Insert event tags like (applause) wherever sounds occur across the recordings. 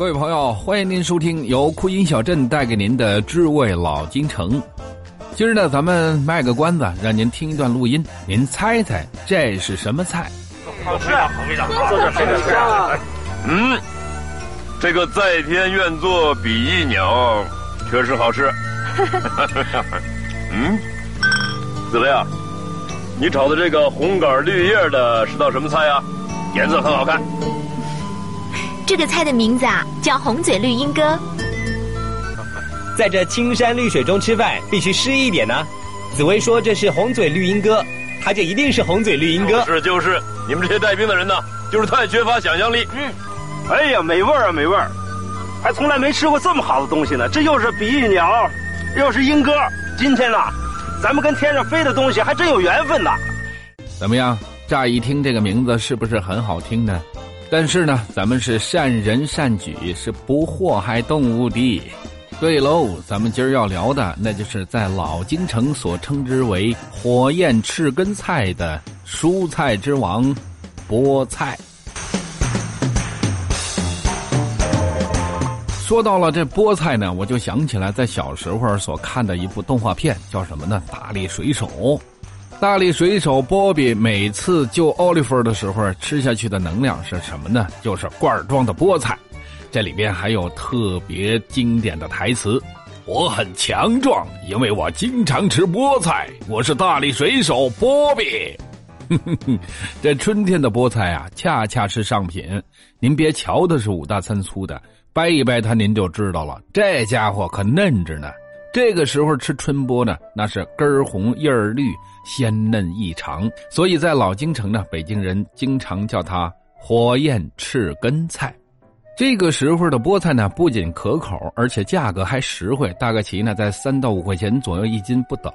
各位朋友，欢迎您收听由酷音小镇带给您的知味老京城。今儿呢，咱们卖个关子，让您听一段录音，您猜猜这是什么菜？好吃啊，好味道，做这这个香啊。嗯，这个在天愿作比翼鸟，确实好吃。(laughs) 嗯，子薇啊，你炒的这个红杆绿叶的是道什么菜呀？颜色很好看。这个菜的名字啊，叫红嘴绿鹦哥。在这青山绿水中吃饭，必须诗意一点呢。紫薇说这是红嘴绿鹦哥，他就一定是红嘴绿鹦哥。是就是，你们这些带兵的人呢，就是太缺乏想象力。嗯，哎呀，美味啊，美味还从来没吃过这么好的东西呢。这又是比翼鸟，又是鹦哥。今天呢，咱们跟天上飞的东西还真有缘分呐。怎么样？乍一听这个名字，是不是很好听呢？但是呢，咱们是善人善举，是不祸害动物的。对喽，咱们今儿要聊的，那就是在老京城所称之为“火焰赤根菜”的蔬菜之王——菠菜。说到了这菠菜呢，我就想起来在小时候所看的一部动画片，叫什么呢？《大力水手》。大力水手波比每次救奥利弗的时候吃下去的能量是什么呢？就是罐装的菠菜。这里边还有特别经典的台词：“我很强壮，因为我经常吃菠菜。我是大力水手波比。”这春天的菠菜啊，恰恰是上品。您别瞧它是五大三粗的，掰一掰它您就知道了，这家伙可嫩着呢。这个时候吃春播呢，那是根红叶儿绿，鲜嫩异常。所以在老京城呢，北京人经常叫它“火焰赤根菜”。这个时候的菠菜呢，不仅可口，而且价格还实惠，大概其呢在三到五块钱左右一斤不等。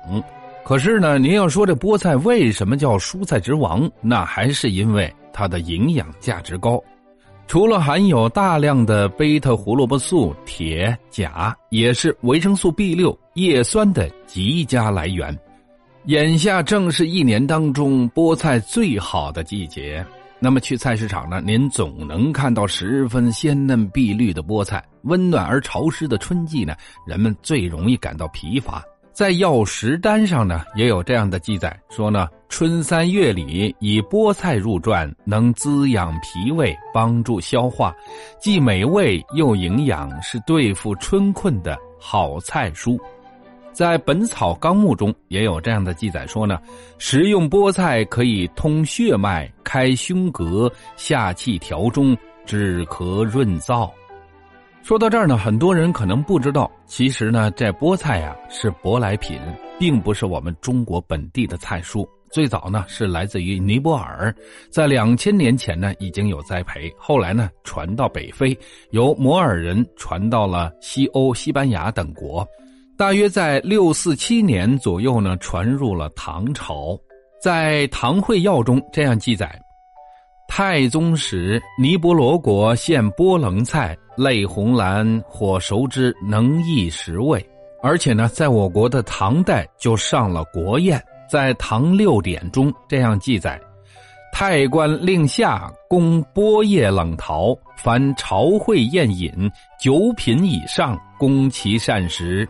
可是呢，您要说这菠菜为什么叫蔬菜之王，那还是因为它的营养价值高。除了含有大量的贝塔胡萝卜素、铁、钾，也是维生素 B 六、叶酸的极佳来源。眼下正是一年当中菠菜最好的季节，那么去菜市场呢，您总能看到十分鲜嫩碧绿的菠菜。温暖而潮湿的春季呢，人们最容易感到疲乏。在药食单上呢，也有这样的记载，说呢，春三月里以菠菜入传，能滋养脾胃，帮助消化，既美味又营养，是对付春困的好菜蔬。在《本草纲目》中也有这样的记载，说呢，食用菠菜可以通血脉、开胸膈、下气调中、止咳润燥。说到这儿呢，很多人可能不知道，其实呢，这菠菜呀是舶来品，并不是我们中国本地的菜蔬。最早呢是来自于尼泊尔，在两千年前呢已经有栽培，后来呢传到北非，由摩尔人传到了西欧、西班牙等国，大约在六四七年左右呢传入了唐朝，在《唐会要》中这样记载。太宗时，尼泊罗国献波棱菜，类红兰，火熟之，能益食味。而且呢，在我国的唐代就上了国宴，在《唐六典》中这样记载：太官令下供波叶冷桃，凡朝会宴饮九品以上，供其膳食。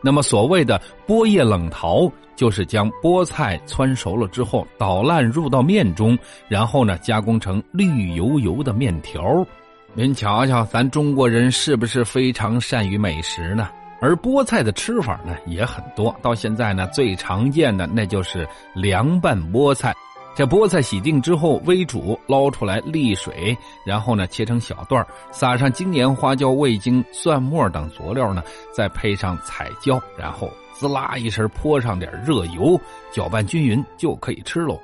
那么所谓的波叶冷桃。就是将菠菜汆熟了之后捣烂入到面中，然后呢加工成绿油油的面条。您瞧瞧，咱中国人是不是非常善于美食呢？而菠菜的吃法呢也很多，到现在呢最常见的那就是凉拌菠菜。这菠菜洗净之后微煮，捞出来沥水，然后呢切成小段撒上精盐、花椒、味精、蒜末等佐料呢，再配上彩椒，然后。滋啦一声，泼上点热油，搅拌均匀就可以吃喽。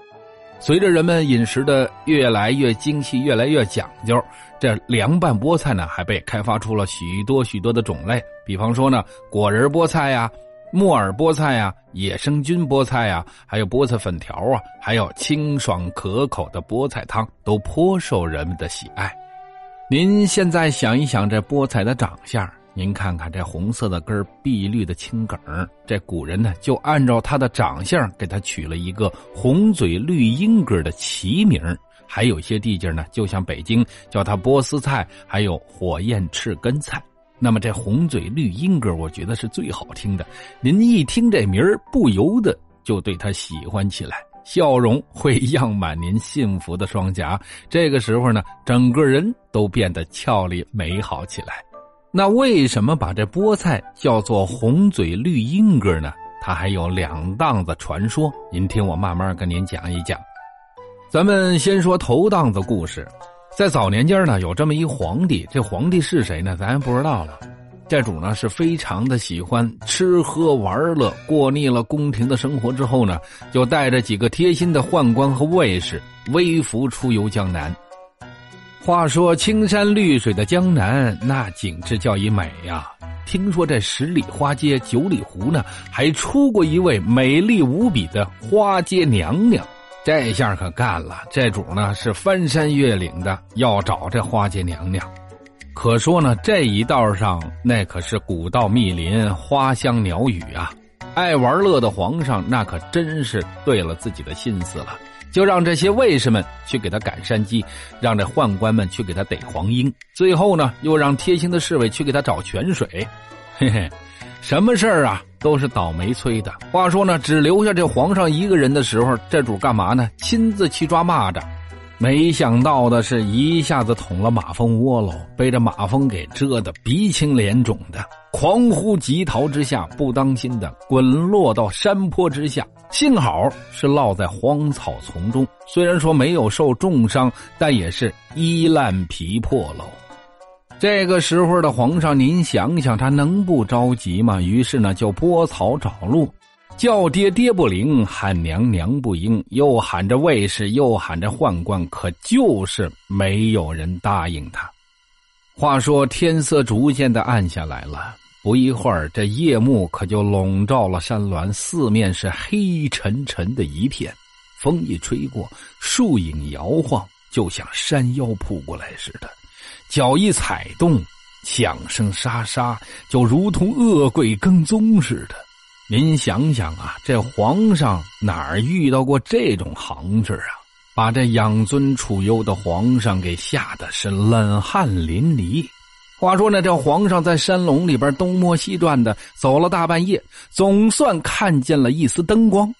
随着人们饮食的越来越精细、越来越讲究，这凉拌菠菜呢，还被开发出了许多许多的种类。比方说呢，果仁菠菜呀、木耳菠菜呀、野生菌菠菜呀，还有菠菜粉条啊，还有清爽可口的菠菜汤，都颇受人们的喜爱。您现在想一想，这菠菜的长相。您看看这红色的根碧绿的青梗这古人呢就按照它的长相给它取了一个“红嘴绿鹦哥”的奇名还有些地界呢，就像北京叫它波斯菜，还有火焰翅根菜。那么这红嘴绿鹦哥，我觉得是最好听的。您一听这名，不由得就对他喜欢起来，笑容会漾满您幸福的双颊。这个时候呢，整个人都变得俏丽美好起来。那为什么把这菠菜叫做红嘴绿鹦哥呢？它还有两档子传说，您听我慢慢跟您讲一讲。咱们先说头档子故事，在早年间呢，有这么一皇帝，这皇帝是谁呢？咱也不知道了。这主呢是非常的喜欢吃喝玩乐，过腻了宫廷的生活之后呢，就带着几个贴心的宦官和卫士，微服出游江南。话说青山绿水的江南，那景致叫一美呀！听说这十里花街九里湖呢，还出过一位美丽无比的花街娘娘。这下可干了，这主呢是翻山越岭的要找这花街娘娘。可说呢，这一道上那可是古道密林，花香鸟语啊！爱玩乐的皇上那可真是对了自己的心思了。就让这些卫士们去给他赶山鸡，让这宦官们去给他逮黄莺，最后呢，又让贴心的侍卫去给他找泉水。(laughs) 嘿嘿，什么事儿啊，都是倒霉催的。话说呢，只留下这皇上一个人的时候，这主干嘛呢？亲自去抓蚂蚱。没想到的是一下子捅了马蜂窝喽，被这马蜂给蛰得鼻青脸肿的，狂呼急逃之下，不当心的滚落到山坡之下。幸好是落在荒草丛中，虽然说没有受重伤，但也是衣烂皮破喽。这个时候的皇上，您想想，他能不着急吗？于是呢，就拨草找路，叫爹爹不灵，喊娘娘不应，又喊着卫士，又喊着宦官，可就是没有人答应他。话说天色逐渐的暗下来了。不一会儿，这夜幕可就笼罩了山峦，四面是黑沉沉的一片。风一吹过，树影摇晃，就像山妖扑过来似的。脚一踩动，响声沙沙，就如同恶鬼跟踪似的。您想想啊，这皇上哪儿遇到过这种行事啊？把这养尊处优的皇上给吓得是冷汗淋漓。话说呢，这皇上在山笼里边东摸西转的，走了大半夜，总算看见了一丝灯光，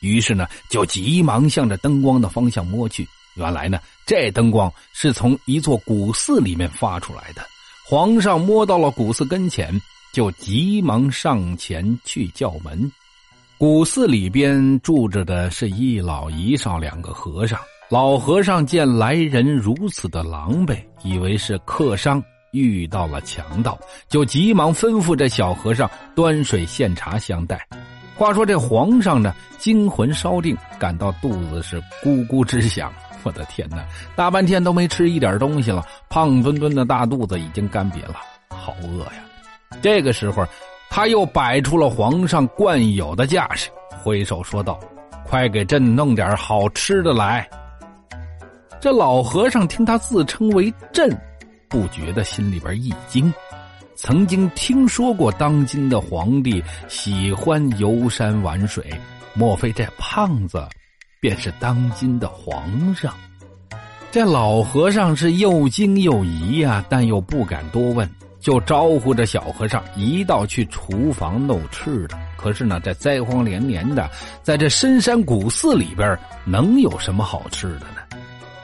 于是呢，就急忙向着灯光的方向摸去。原来呢，这灯光是从一座古寺里面发出来的。皇上摸到了古寺跟前，就急忙上前去叫门。古寺里边住着的是一老一少两个和尚。老和尚见来人如此的狼狈，以为是客商。遇到了强盗，就急忙吩咐这小和尚端水献茶相待。话说这皇上呢，惊魂稍定，感到肚子是咕咕直响。我的天哪，大半天都没吃一点东西了，胖墩墩的大肚子已经干瘪了，好饿呀！这个时候，他又摆出了皇上惯有的架势，挥手说道：“快给朕弄点好吃的来。”这老和尚听他自称为朕。不觉得心里边一惊，曾经听说过当今的皇帝喜欢游山玩水，莫非这胖子便是当今的皇上？这老和尚是又惊又疑呀，但又不敢多问，就招呼着小和尚一道去厨房弄吃的。可是呢，这灾荒连连的，在这深山古寺里边，能有什么好吃的呢？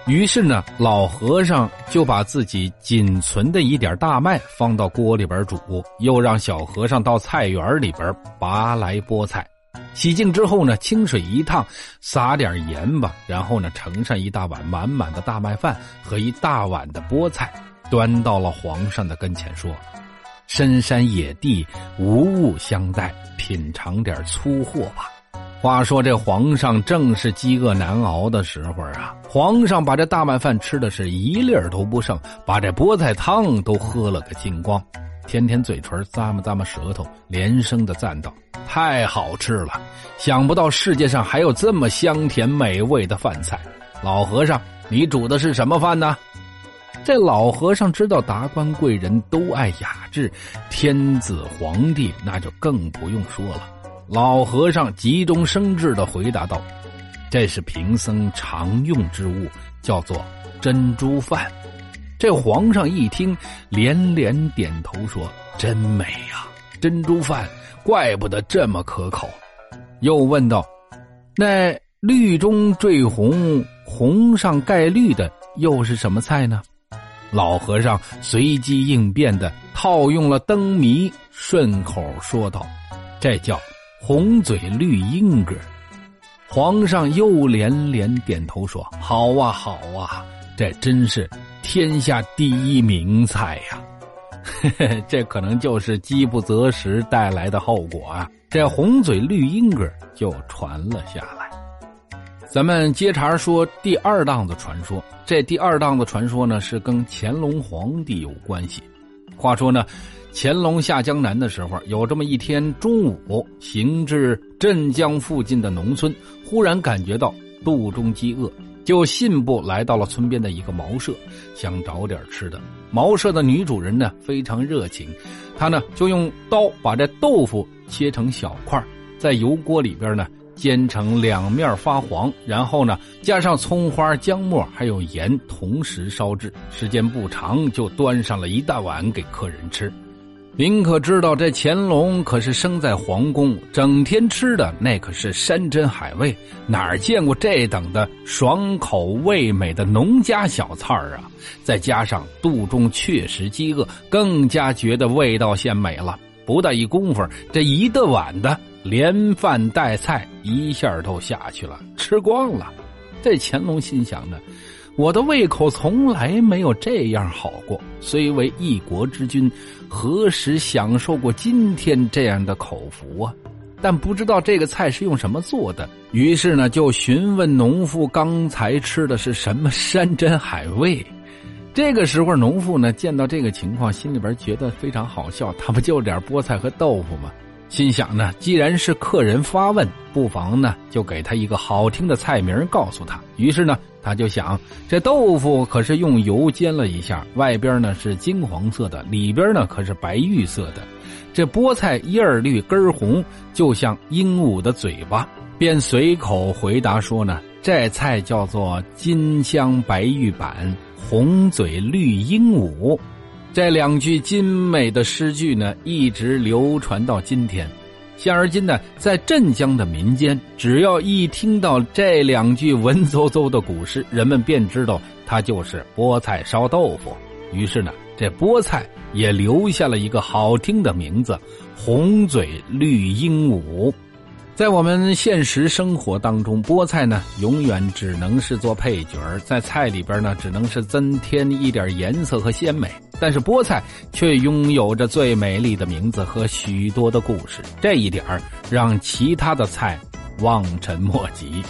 于是呢，老和尚就把自己仅存的一点大麦放到锅里边煮，又让小和尚到菜园里边拔来菠菜，洗净之后呢，清水一烫，撒点盐吧，然后呢，盛上一大碗满满的大麦饭和一大碗的菠菜，端到了皇上的跟前，说：“深山野地，无物相待，品尝点粗货吧。”话说这皇上正是饥饿难熬的时候啊，皇上把这大麦饭吃的是一粒儿都不剩，把这菠菜汤都喝了个精光，舔舔嘴唇，咂摸咂摸舌头，连声的赞道：“太好吃了！想不到世界上还有这么香甜美味的饭菜。”老和尚，你煮的是什么饭呢？这老和尚知道达官贵人都爱雅致，天子皇帝那就更不用说了。老和尚急中生智的回答道：“这是贫僧常用之物，叫做珍珠饭。这皇上一听，连连点头说：“真美呀，珍珠饭，怪不得这么可口。”又问道：“那绿中缀红，红上盖绿的又是什么菜呢？”老和尚随机应变的套用了灯谜，顺口说道：“这叫红嘴绿鹦哥。”皇上又连连点头说：“好啊，好啊，这真是天下第一名菜呀！” (laughs) 这可能就是饥不择食带来的后果啊！这红嘴绿鹦哥就传了下来。咱们接茬说第二档子传说。这第二档子传说呢，是跟乾隆皇帝有关系。话说呢，乾隆下江南的时候，有这么一天中午，行至镇江附近的农村，忽然感觉到肚中饥饿，就信步来到了村边的一个茅舍，想找点吃的。茅舍的女主人呢，非常热情，她呢就用刀把这豆腐切成小块，在油锅里边呢。煎成两面发黄，然后呢，加上葱花、姜末还有盐，同时烧制。时间不长，就端上了一大碗给客人吃。您可知道，这乾隆可是生在皇宫，整天吃的那可是山珍海味，哪儿见过这等的爽口味美的农家小菜啊？再加上肚中确实饥饿，更加觉得味道鲜美了。不大一功夫，这一大碗的。连饭带菜一下都下去了，吃光了。这乾隆心想呢，我的胃口从来没有这样好过。虽为一国之君，何时享受过今天这样的口福啊？但不知道这个菜是用什么做的。于是呢，就询问农妇刚才吃的是什么山珍海味。这个时候，农妇呢见到这个情况，心里边觉得非常好笑。他不就点菠菜和豆腐吗？心想呢，既然是客人发问，不妨呢就给他一个好听的菜名，告诉他。于是呢，他就想，这豆腐可是用油煎了一下，外边呢是金黄色的，里边呢可是白玉色的。这菠菜叶儿绿根红，就像鹦鹉的嘴巴，便随口回答说呢，这菜叫做金香白玉板，红嘴绿鹦鹉。这两句精美的诗句呢，一直流传到今天。现而今呢，在镇江的民间，只要一听到这两句文绉绉的古诗，人们便知道它就是菠菜烧豆腐。于是呢，这菠菜也留下了一个好听的名字——红嘴绿鹦鹉。在我们现实生活当中，菠菜呢，永远只能是做配角在菜里边呢，只能是增添一点颜色和鲜美。但是菠菜却拥有着最美丽的名字和许多的故事，这一点让其他的菜望尘莫及。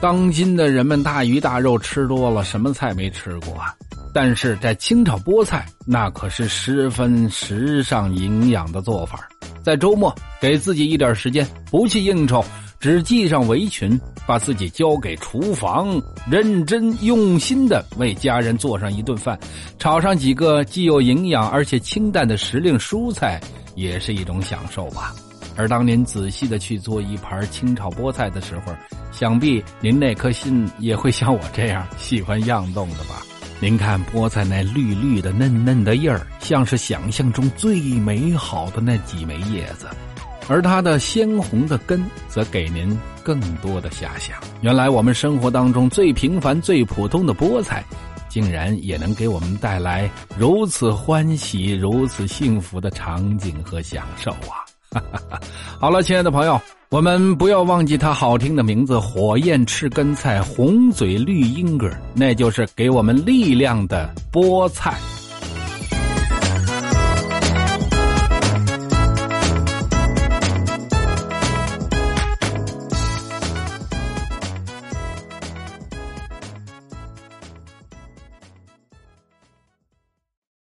当今的人们大鱼大肉吃多了，什么菜没吃过啊？但是在清炒菠菜，那可是十分时尚、营养的做法。在周末给自己一点时间，不去应酬，只系上围裙，把自己交给厨房，认真用心的为家人做上一顿饭，炒上几个既有营养而且清淡的时令蔬菜，也是一种享受吧。而当您仔细的去做一盘清炒菠菜的时候，想必您那颗心也会像我这样喜欢样动的吧。您看菠菜那绿绿的、嫩嫩的叶儿，像是想象中最美好的那几枚叶子，而它的鲜红的根则给您更多的遐想。原来我们生活当中最平凡、最普通的菠菜，竟然也能给我们带来如此欢喜、如此幸福的场景和享受啊！(laughs) 好了，亲爱的朋友。我们不要忘记它好听的名字——火焰赤根菜、红嘴绿鹦哥，那就是给我们力量的菠菜。